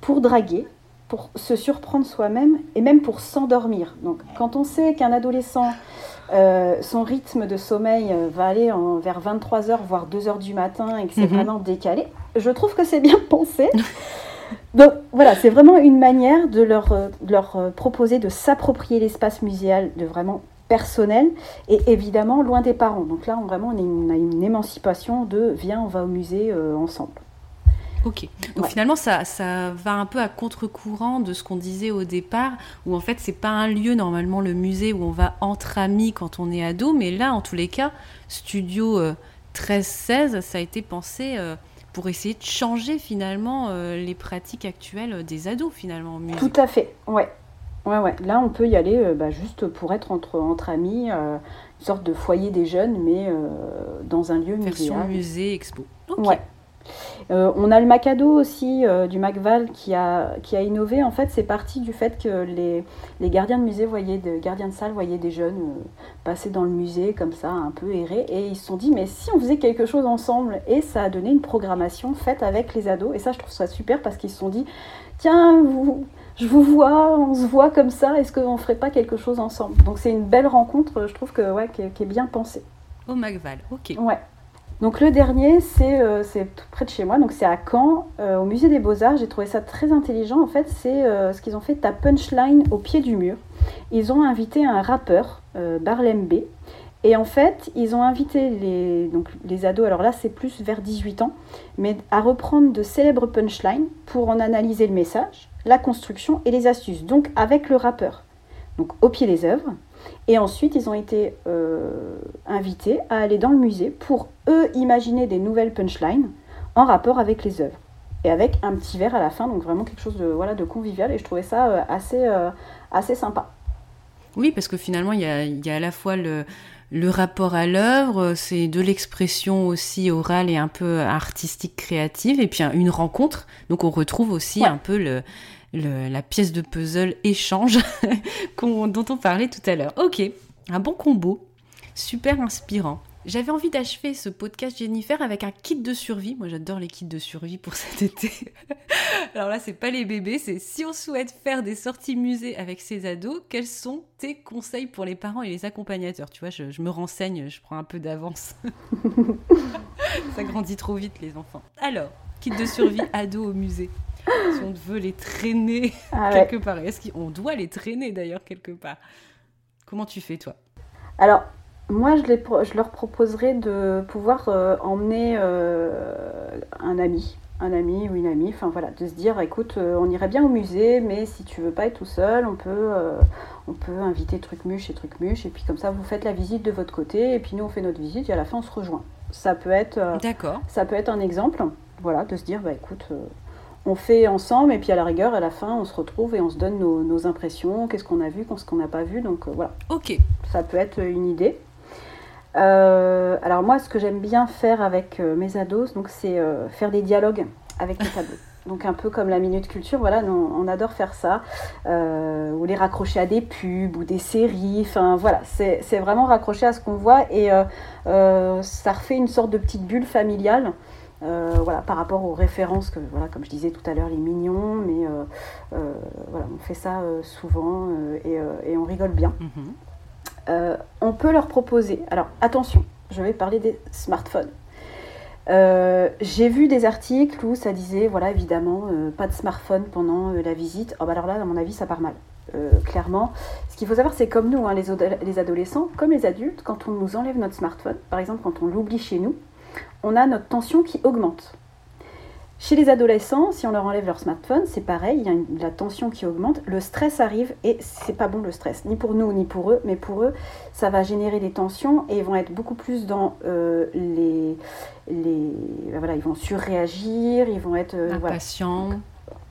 pour draguer, pour se surprendre soi-même et même pour s'endormir. Donc quand on sait qu'un adolescent, euh, son rythme de sommeil euh, va aller en, vers 23h, voire 2h du matin et que c'est mhm. vraiment décalé, je trouve que c'est bien pensé. Donc voilà, c'est vraiment une manière de leur, euh, leur proposer de s'approprier l'espace muséal de vraiment personnel et évidemment loin des parents. Donc là, on, vraiment, on a une, émancipation de viens, on va au musée ensemble. Ok. Donc finalement, ça, ça va un peu à contre-courant de ce qu'on disait au départ, où en fait, c'est pas un lieu, normalement, le musée, où on va entre amis quand on est ado, mais là, en tous les cas, Studio 13-16, euh, ça a été pensé euh, pour essayer de changer finalement euh, les pratiques actuelles des ados, finalement, au musée. Tout à fait, ouais. Ouais, ouais. Là, on peut y aller bah, juste pour être entre, entre amis, une sorte de foyer des jeunes, mais dans un lieu Version musée, expo. Ouais. Euh, on a le Macado aussi euh, du Macval qui a, qui a innové. En fait, c'est parti du fait que les, les, gardiens de musée voyaient, de, gardiens de salle voyaient des jeunes euh, passer dans le musée comme ça, un peu errer, et ils se sont dit mais si on faisait quelque chose ensemble, et ça a donné une programmation faite avec les ados. Et ça, je trouve ça super parce qu'ils se sont dit tiens, je vous vois, on se voit comme ça, est-ce qu'on ferait pas quelque chose ensemble? Donc c'est une belle rencontre, je trouve que ouais, qui, est, qui est bien pensée. Au Macval, ok. Ouais. Donc le dernier, c'est euh, près de chez moi, donc c'est à Caen, euh, au musée des Beaux-Arts. J'ai trouvé ça très intelligent. En fait, c'est euh, ce qu'ils ont fait, ta punchline au pied du mur. Ils ont invité un rappeur, Barlem B. Et en fait, ils ont invité les, les ados, alors là c'est plus vers 18 ans, mais à reprendre de célèbres punchlines pour en analyser le message, la construction et les astuces. Donc avec le rappeur. Donc au pied des œuvres. Et ensuite, ils ont été euh, invités à aller dans le musée pour eux imaginer des nouvelles punchlines en rapport avec les œuvres. Et avec un petit verre à la fin, donc vraiment quelque chose de, voilà, de convivial. Et je trouvais ça euh, assez, euh, assez sympa. Oui, parce que finalement, il y a, y a, à la fois le, le rapport à l'œuvre, c'est de l'expression aussi orale et un peu artistique, créative, et puis une rencontre. Donc on retrouve aussi un peu le, la pièce de puzzle échange dont on parlait tout à l'heure. Ok, un bon combo, super inspirant. J'avais envie d'achever ce podcast Jennifer avec un kit de survie. Moi, j'adore les kits de survie pour cet été. Alors là, c'est pas les bébés, c'est si on souhaite faire des sorties musées avec ses ados, quels sont tes conseils pour les parents et les accompagnateurs? Tu vois, je, je me renseigne, je prends un peu d'avance. Ça grandit trop vite, les enfants. Alors, kit de survie ado au musée si on veut les traîner ah quelque part. Est-ce qu'on doit les traîner d'ailleurs quelque part? Comment tu fais toi? Alors, moi, je, les, je, leur proposerais de pouvoir euh, emmener euh, un ami, un ami ou une amie, enfin voilà, de se dire, écoute, euh, on irait bien au musée, mais si tu veux pas être tout seul, on peut, on peut inviter Trucmuche et Trucmuche, et puis comme ça, vous faites la visite de votre côté, et puis nous, on fait notre visite, et à la fin, on se rejoint. Ça peut être, D'accord. ça peut être un exemple, voilà, de se dire, bah écoute, on fait ensemble et puis à la rigueur, à la fin, on se retrouve et on se donne nos, impressions, qu'est-ce qu'on a vu, qu'est-ce qu'on n'a pas vu. Donc euh, voilà. Ok. Ça peut être une idée. Euh, alors moi, ce que j'aime bien faire avec euh, mes ados, donc c'est faire des dialogues avec les tableaux. Donc un peu comme la minute culture, voilà, on, adore faire ça, ou les raccrocher à des pubs ou des séries. Enfin voilà, c'est vraiment raccrocher à ce qu'on voit et ça refait une sorte de petite bulle familiale. Euh, voilà, par rapport aux références que, voilà, comme je disais tout à l'heure, les mignons, mais euh, euh, voilà, on fait ça souvent et, on rigole bien. Mhm. on peut leur proposer, alors attention, je vais parler des smartphones. J'ai vu des articles où ça disait, voilà, évidemment, pas de smartphone pendant la visite. Oh, bah alors là, à mon avis, ça part mal. clairement. Ce qu'il faut savoir, c'est comme nous, hein, les, les, adolescents, comme les adultes, quand on nous enlève notre smartphone, par exemple quand on l'oublie chez nous, on a notre tension qui augmente. Chez les adolescents, si on leur enlève leur smartphone, c'est pareil, il y a la tension qui augmente, le stress arrive et c'est pas bon le stress, ni pour nous ni pour eux, mais pour eux, ça va générer des tensions et ils vont être beaucoup plus dans euh, les, les, voilà, ils vont surréagir, ils vont être euh, impatients.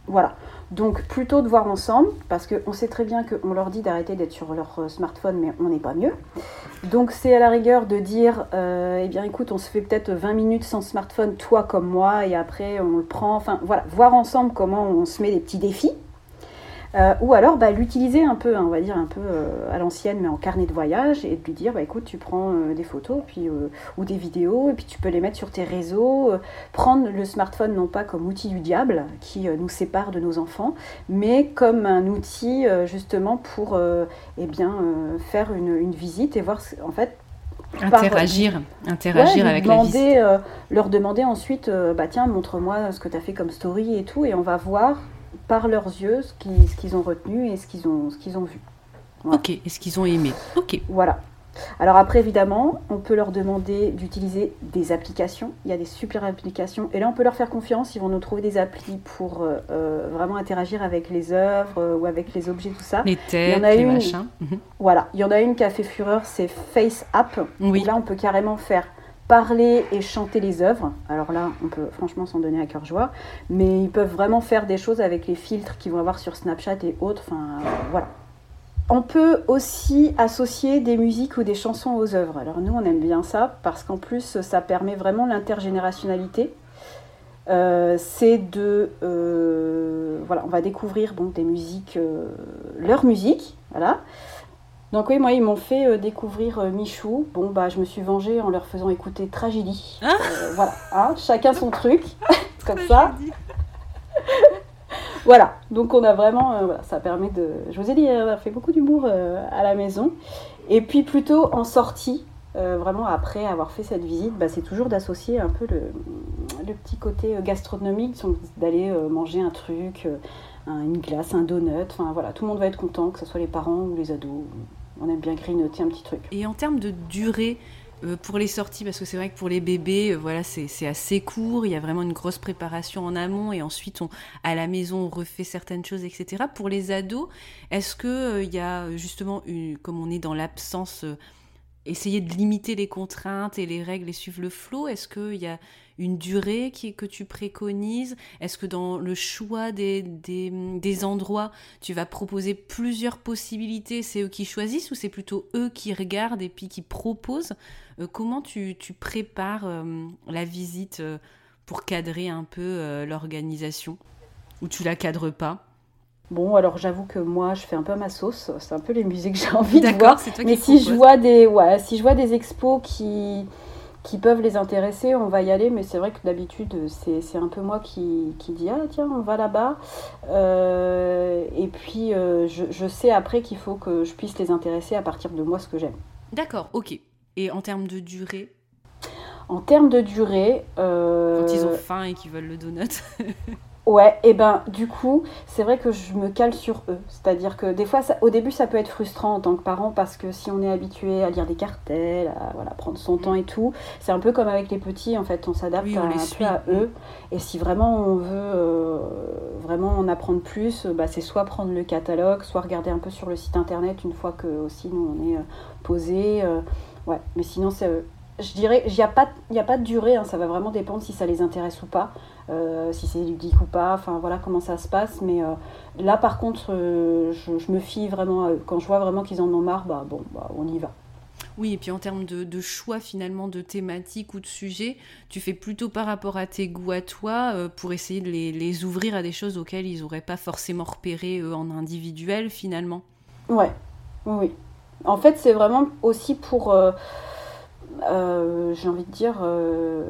Voilà. Donc plutôt de voir ensemble, parce qu'on sait très bien qu'on leur dit d'arrêter d'être sur leur euh, smartphone, mais on n'est pas mieux. Donc c'est à la rigueur de dire, euh, eh bien écoute, on se fait peut-être 20 minutes sans smartphone, toi comme moi, et après on le prend. Enfin voilà, voir ensemble comment on se met des petits défis. Euh, ou alors bah, l'utiliser un peu, hein, on va dire un peu euh, à l'ancienne, mais en carnet de voyage, et de lui dire bah, écoute, tu prends euh, des photos puis, ou des vidéos, et puis tu peux les mettre sur tes réseaux. prendre le smartphone non pas comme outil du diable qui nous sépare de nos enfants, mais comme un outil justement pour eh bien, faire une, visite et voir en fait interagir, interagir avec demander, la visite. leur demander ensuite, bah tiens, montre-moi ce que tu as fait comme story et tout, et on va voir par leurs yeux ce qu'ils ont retenu et ce qu'ils ont, qu'ils ont vu. Ok, et ce qu'ils ont aimé. Ok. Voilà. Alors après, évidemment, on peut leur demander d'utiliser des applications. Il y a des super applications. Et là, on peut leur faire confiance. Ils vont nous trouver des applis pour euh, euh, vraiment interagir avec les œuvres euh, ou avec les objets, tout ça. Les têtes, il y en a les une, machins. Mhm. Voilà. Il y en a une qui a fait fureur, c'est Face App. Oui. là, on peut carrément faire parler et chanter les œuvres. Alors là, on peut franchement s'en donner à cœur joie, mais ils peuvent vraiment faire des choses avec les filtres qu'ils vont avoir sur Snapchat et autres. Voilà. on peut aussi associer des musiques ou des chansons aux œuvres. Alors nous, on aime bien ça parce qu'en plus, ça permet vraiment l'intergénérationnalité. Euh, c'est de... Euh, voilà, on va découvrir donc, des musiques, euh, leur musique, voilà. Donc oui, moi, ils m'ont fait découvrir Michou. Bon, bah, je me suis vengée en leur faisant écouter Tragédie. Ah voilà, hein, chacun son truc, comme ça. voilà, donc on a vraiment, voilà, ça permet de... Je vous ai dit, on a fait beaucoup d'humour à la maison. Et puis plutôt en sortie, euh, vraiment après avoir fait cette visite, bah, c'est toujours d'associer un peu le, petit côté euh, gastronomique, d'aller euh, manger un truc, une glace, un donut, enfin voilà, tout le monde va être content, que ce soit les parents ou les ados. On aime bien grignoter un petit truc. Et en termes de durée, pour les sorties, parce que c'est vrai que pour les bébés, voilà, c'est assez court, il y a vraiment une grosse préparation en amont et ensuite on, à la maison on refait certaines choses, etc. Pour les ados, est-ce qu'il il y a justement, comme on est dans l'absence essayer de limiter les contraintes et les règles et suivre le flot Est-ce qu'il y a une durée qui, que tu préconises? Est-ce que dans le choix des, des, endroits, tu vas proposer plusieurs possibilités? C'est eux qui choisissent ou c'est plutôt eux qui regardent et puis qui proposent? Euh, Comment tu, tu prépares euh, la visite euh, pour cadrer un peu l'organisation? Ou tu la cadres pas? Bon, alors j'avoue que moi, je fais un peu ma sauce. C'est un peu les musées que j'ai envie de voir. Toi Mais si je vois des, ouais, si je vois des expos qui qui peuvent les intéresser, on va y aller. Mais c'est vrai que d'habitude, c'est un peu moi qui, qui dis ah tiens, on va là-bas. Euh, et puis euh, je, je, sais après qu'il faut que je puisse les intéresser à partir de moi ce que j'aime. D'accord, ok. Et en termes de durée? En termes de durée. Euh... Quand ils ont faim et qu'ils veulent le donut. Ouais, et ben du coup, c'est vrai que je me cale sur eux. C'est-à-dire que des fois, au début, ça peut être frustrant en tant que parent parce que si on est habitué à lire des cartels, à voilà, prendre son temps et tout, c'est un peu comme avec les petits, en fait, on s'adapte un peu à eux. Et si vraiment on veut euh, vraiment en apprendre plus, bah, c'est soit prendre le catalogue, soit regarder un peu sur le site internet une fois que aussi nous on est euh, posé. Euh, ouais, mais sinon, c'est je dirais, il n'y a, pas, a pas de durée, hein, ça va vraiment dépendre si ça les intéresse ou pas, euh, si c'est ludique ou pas, enfin voilà comment ça se passe. Mais euh, là, par contre, euh, je, me fie vraiment à eux. Quand je vois vraiment qu'ils en ont marre, bah bon, bah, on y va. Oui, et puis en termes de, choix finalement de thématiques ou de sujets, tu fais plutôt par rapport à tes goûts à toi pour essayer de les, les, ouvrir à des choses auxquelles ils n'auraient pas forcément repéré en individuel finalement. Ouais, oui, oui. En fait, c'est vraiment aussi pour euh, j'ai envie de dire, euh,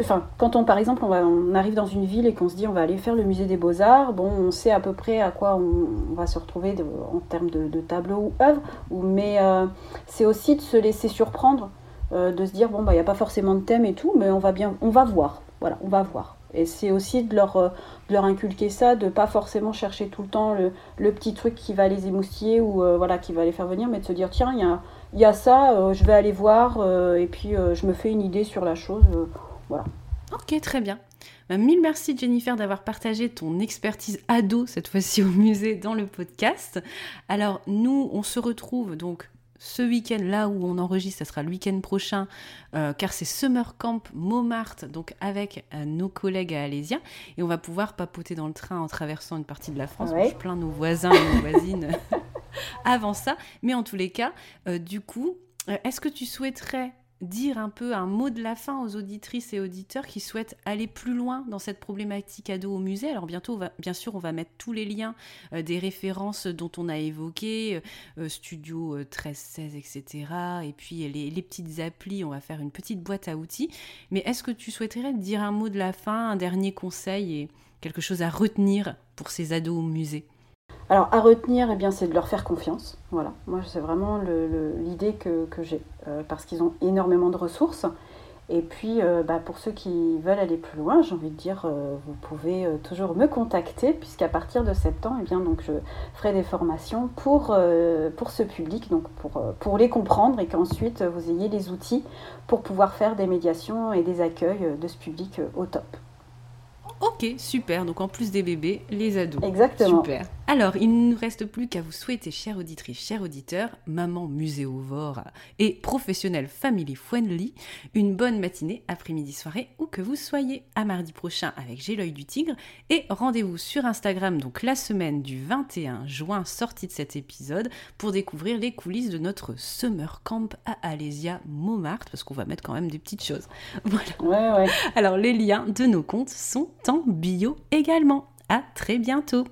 enfin, quand on, par exemple, on, arrive dans une ville et qu'on se dit on va aller faire le musée des beaux-arts, bon, on sait à peu près à quoi on, va se retrouver en termes de, tableaux ou œuvres, mais euh, c'est aussi de se laisser surprendre, de se dire bon, bah, il n'y a pas forcément de thème et tout, mais on va bien, on va voir, voilà, on va voir. Et c'est aussi de leur, de leur inculquer ça, de pas forcément chercher tout le temps le, le petit truc qui va les émoustiller ou voilà, qui va les faire venir, mais de se dire tiens, il y a il y a ça, euh, je vais aller voir euh, et puis euh, je me fais une idée sur la chose. voilà. Ok, très bien. Bah, mille merci Jennifer d'avoir partagé ton expertise ado cette fois-ci au musée dans le podcast. Alors nous, on se retrouve donc ce week-end, là où on enregistre, ça sera le week-end prochain, car c'est Summer Camp Montmartre, donc avec nos collègues à Alésia, et on va pouvoir papoter dans le train en traversant une partie de la France. je plains nos voisins et nos voisines avant ça. Mais en tous les cas, euh, du coup, euh, est-ce que tu souhaiterais dire un peu un mot de la fin aux auditrices et auditeurs qui souhaitent aller plus loin dans cette problématique ado au musée? Alors bientôt, bien sûr, on va mettre tous les liens euh, des références dont on a évoqué, Studio 1316, etc. Et puis les, les, petites applis, on va faire une petite boîte à outils. Mais est-ce que tu souhaiterais dire un mot de la fin, un dernier conseil et quelque chose à retenir pour ces ados au musée? Alors à retenir, eh bien, c'est de leur faire confiance. Voilà, moi c'est vraiment l'idée que, j'ai, euh, parce qu'ils ont énormément de ressources. Et puis euh, bah, pour ceux qui veulent aller plus loin, j'ai envie de dire, euh, vous pouvez toujours me contacter, puisqu'à partir de septembre, eh bien, donc, je ferai des formations pour, pour ce public, donc pour, pour les comprendre et qu'ensuite vous ayez les outils pour pouvoir faire des médiations et des accueils de ce public au top. Ok, super. Donc en plus des bébés, les ados. Exactement. Super. Alors, il ne nous reste plus qu'à vous souhaiter, chère auditrice, chers auditeurs, maman muséovore et professionnelle family friendly, une bonne matinée, après-midi, soirée, où que vous soyez. À mardi prochain avec J'ai l'œil du tigre. Et rendez-vous sur Instagram, donc la semaine du 21 juin, sortie de cet épisode, pour découvrir les coulisses de notre summer camp à Alésia Montmartre, parce qu'on va mettre quand même des petites choses. Voilà. Ouais, ouais. Alors, les liens de nos comptes sont en bio également. À très bientôt!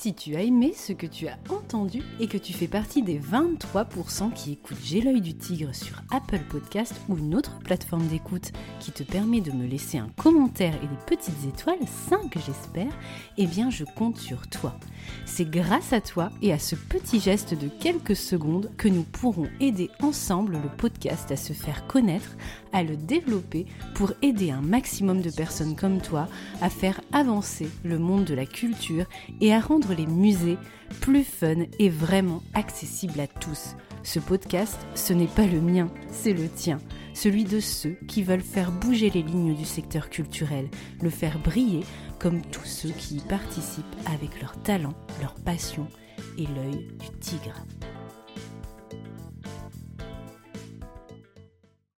Si tu as aimé ce que tu as entendu et que tu fais partie des 23% qui écoutent J'ai l'œil du tigre sur Apple Podcast ou une autre plateforme d'écoute qui te permet de me laisser un commentaire et des petites étoiles, 5 j'espère, eh bien je compte sur toi. C'est grâce à toi et à ce petit geste de quelques secondes que nous pourrons aider ensemble le podcast à se faire connaître, à le développer pour aider un maximum de personnes comme toi à faire avancer le monde de la culture et à rendre les musées plus fun et vraiment accessibles à tous. Ce podcast, ce n'est pas le mien, c'est le tien, celui de ceux qui veulent faire bouger les lignes du secteur culturel, le faire briller comme tous ceux qui y participent avec leur talent, leur passion et l'œil du tigre.